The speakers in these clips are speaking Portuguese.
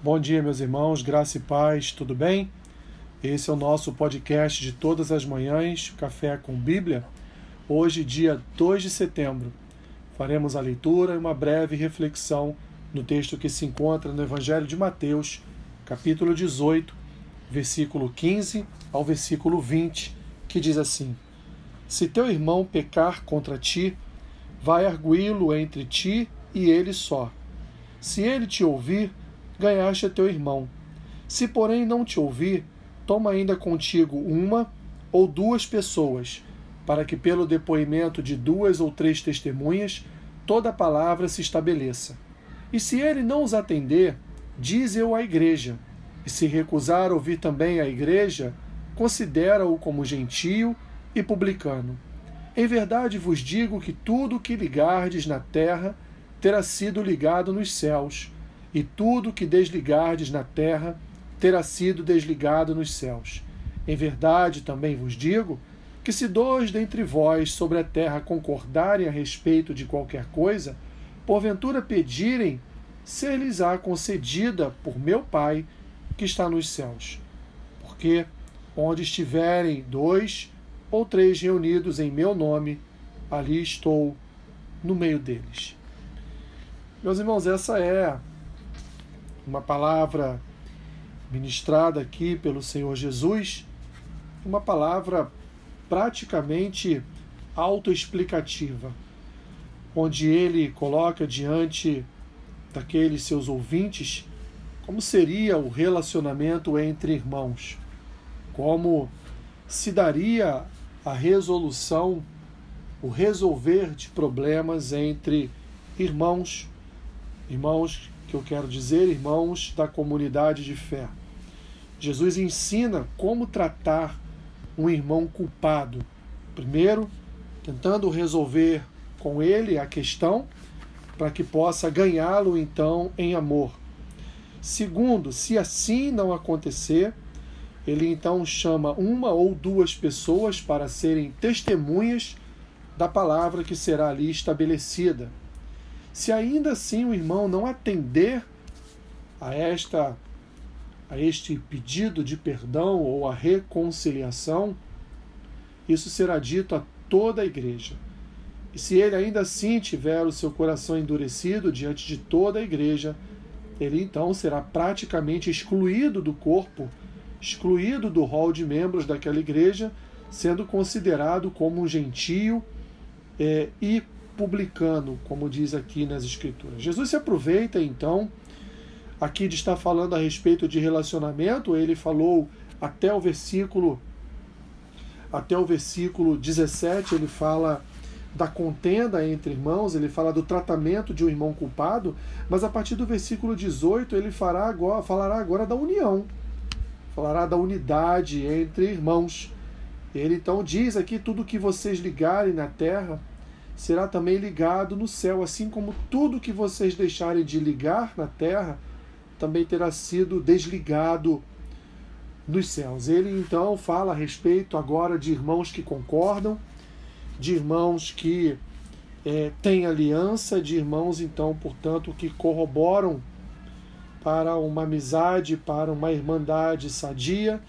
Bom dia, meus irmãos, graça e paz, tudo bem? Esse é o nosso podcast de todas as manhãs, Café com Bíblia. Hoje, dia 2 de setembro, faremos a leitura e uma breve reflexão no texto que se encontra no Evangelho de Mateus, capítulo 18, versículo 15 ao versículo 20, que diz assim: Se teu irmão pecar contra ti, vai arguí-lo entre ti e ele só. Se ele te ouvir, ganhaste a teu irmão. Se, porém, não te ouvir, toma ainda contigo uma ou duas pessoas, para que, pelo depoimento de duas ou três testemunhas, toda a palavra se estabeleça. E se ele não os atender, diz eu à igreja. E se recusar ouvir também a igreja, considera-o como gentio e publicano. Em verdade vos digo que tudo o que ligardes na terra terá sido ligado nos céus e tudo que desligardes na terra terá sido desligado nos céus. Em verdade, também vos digo que se dois dentre vós sobre a terra concordarem a respeito de qualquer coisa, porventura pedirem, ser-lhes-á concedida por meu Pai que está nos céus. Porque onde estiverem dois ou três reunidos em meu nome, ali estou no meio deles. Meus irmãos, essa é uma palavra ministrada aqui pelo Senhor Jesus, uma palavra praticamente autoexplicativa, onde ele coloca diante daqueles seus ouvintes como seria o relacionamento entre irmãos, como se daria a resolução, o resolver de problemas entre irmãos, irmãos que eu quero dizer, irmãos da comunidade de fé. Jesus ensina como tratar um irmão culpado. Primeiro, tentando resolver com ele a questão, para que possa ganhá-lo então em amor. Segundo, se assim não acontecer, ele então chama uma ou duas pessoas para serem testemunhas da palavra que será ali estabelecida. Se ainda assim o irmão não atender a esta a este pedido de perdão ou a reconciliação, isso será dito a toda a igreja. E se ele ainda assim tiver o seu coração endurecido diante de toda a igreja, ele então será praticamente excluído do corpo, excluído do rol de membros daquela igreja, sendo considerado como um gentio é, e publicano, como diz aqui nas Escrituras. Jesus se aproveita então aqui de estar falando a respeito de relacionamento, ele falou até o versículo até o versículo 17, ele fala da contenda entre irmãos, ele fala do tratamento de um irmão culpado, mas a partir do versículo 18 ele fará agora, falará agora da união, falará da unidade entre irmãos. Ele então diz aqui: tudo que vocês ligarem na terra será também ligado no céu, assim como tudo que vocês deixarem de ligar na terra também terá sido desligado nos céus. Ele então fala a respeito agora de irmãos que concordam, de irmãos que é, têm aliança, de irmãos então, portanto, que corroboram para uma amizade, para uma irmandade sadia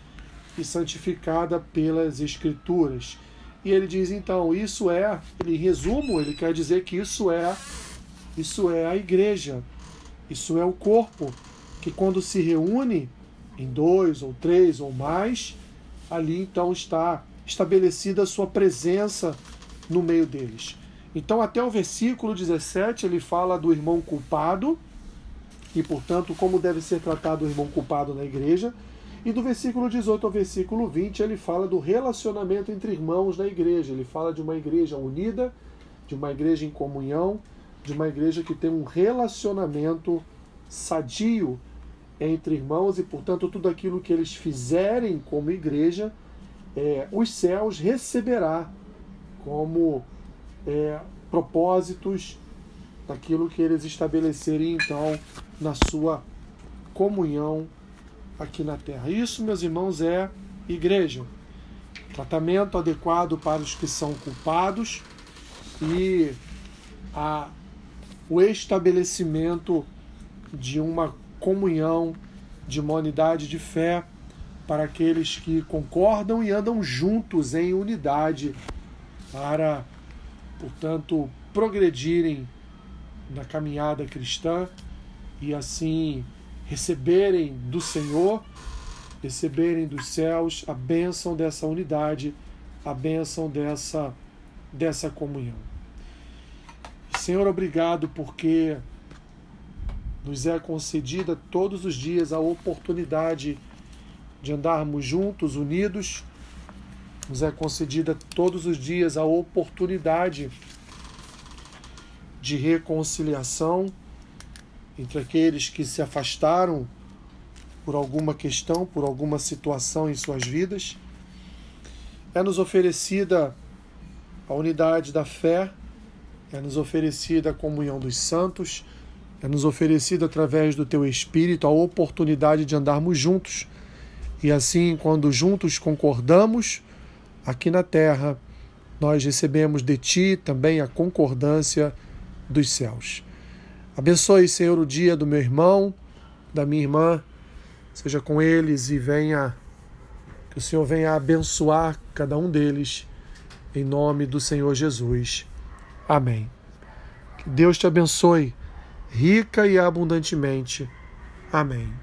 e santificada pelas Escrituras. E ele diz então, isso é, em resumo, ele quer dizer que isso é isso é a igreja. Isso é o corpo que quando se reúne em dois ou três ou mais, ali então está estabelecida a sua presença no meio deles. Então, até o versículo 17, ele fala do irmão culpado e, portanto, como deve ser tratado o irmão culpado na igreja. E do versículo 18 ao versículo 20, ele fala do relacionamento entre irmãos na igreja. Ele fala de uma igreja unida, de uma igreja em comunhão, de uma igreja que tem um relacionamento sadio entre irmãos e, portanto, tudo aquilo que eles fizerem como igreja, é, os céus receberá como é, propósitos daquilo que eles estabelecerem então na sua comunhão aqui na terra. Isso, meus irmãos, é igreja. Tratamento adequado para os que são culpados e a, o estabelecimento de uma comunhão, de uma unidade de fé para aqueles que concordam e andam juntos em unidade para, portanto, progredirem na caminhada cristã e assim receberem do Senhor, receberem dos céus a bênção dessa unidade, a bênção dessa, dessa comunhão. Senhor, obrigado porque nos é concedida todos os dias a oportunidade de andarmos juntos, unidos. Nos é concedida todos os dias a oportunidade de reconciliação entre aqueles que se afastaram por alguma questão, por alguma situação em suas vidas. É nos oferecida a unidade da fé, é nos oferecida a comunhão dos santos, é nos oferecida através do teu Espírito a oportunidade de andarmos juntos. E assim, quando juntos concordamos aqui na terra, nós recebemos de ti também a concordância dos céus. Abençoe, Senhor, o dia do meu irmão, da minha irmã, seja com eles e venha, que o Senhor venha abençoar cada um deles, em nome do Senhor Jesus. Amém. Que Deus te abençoe, rica e abundantemente. Amém.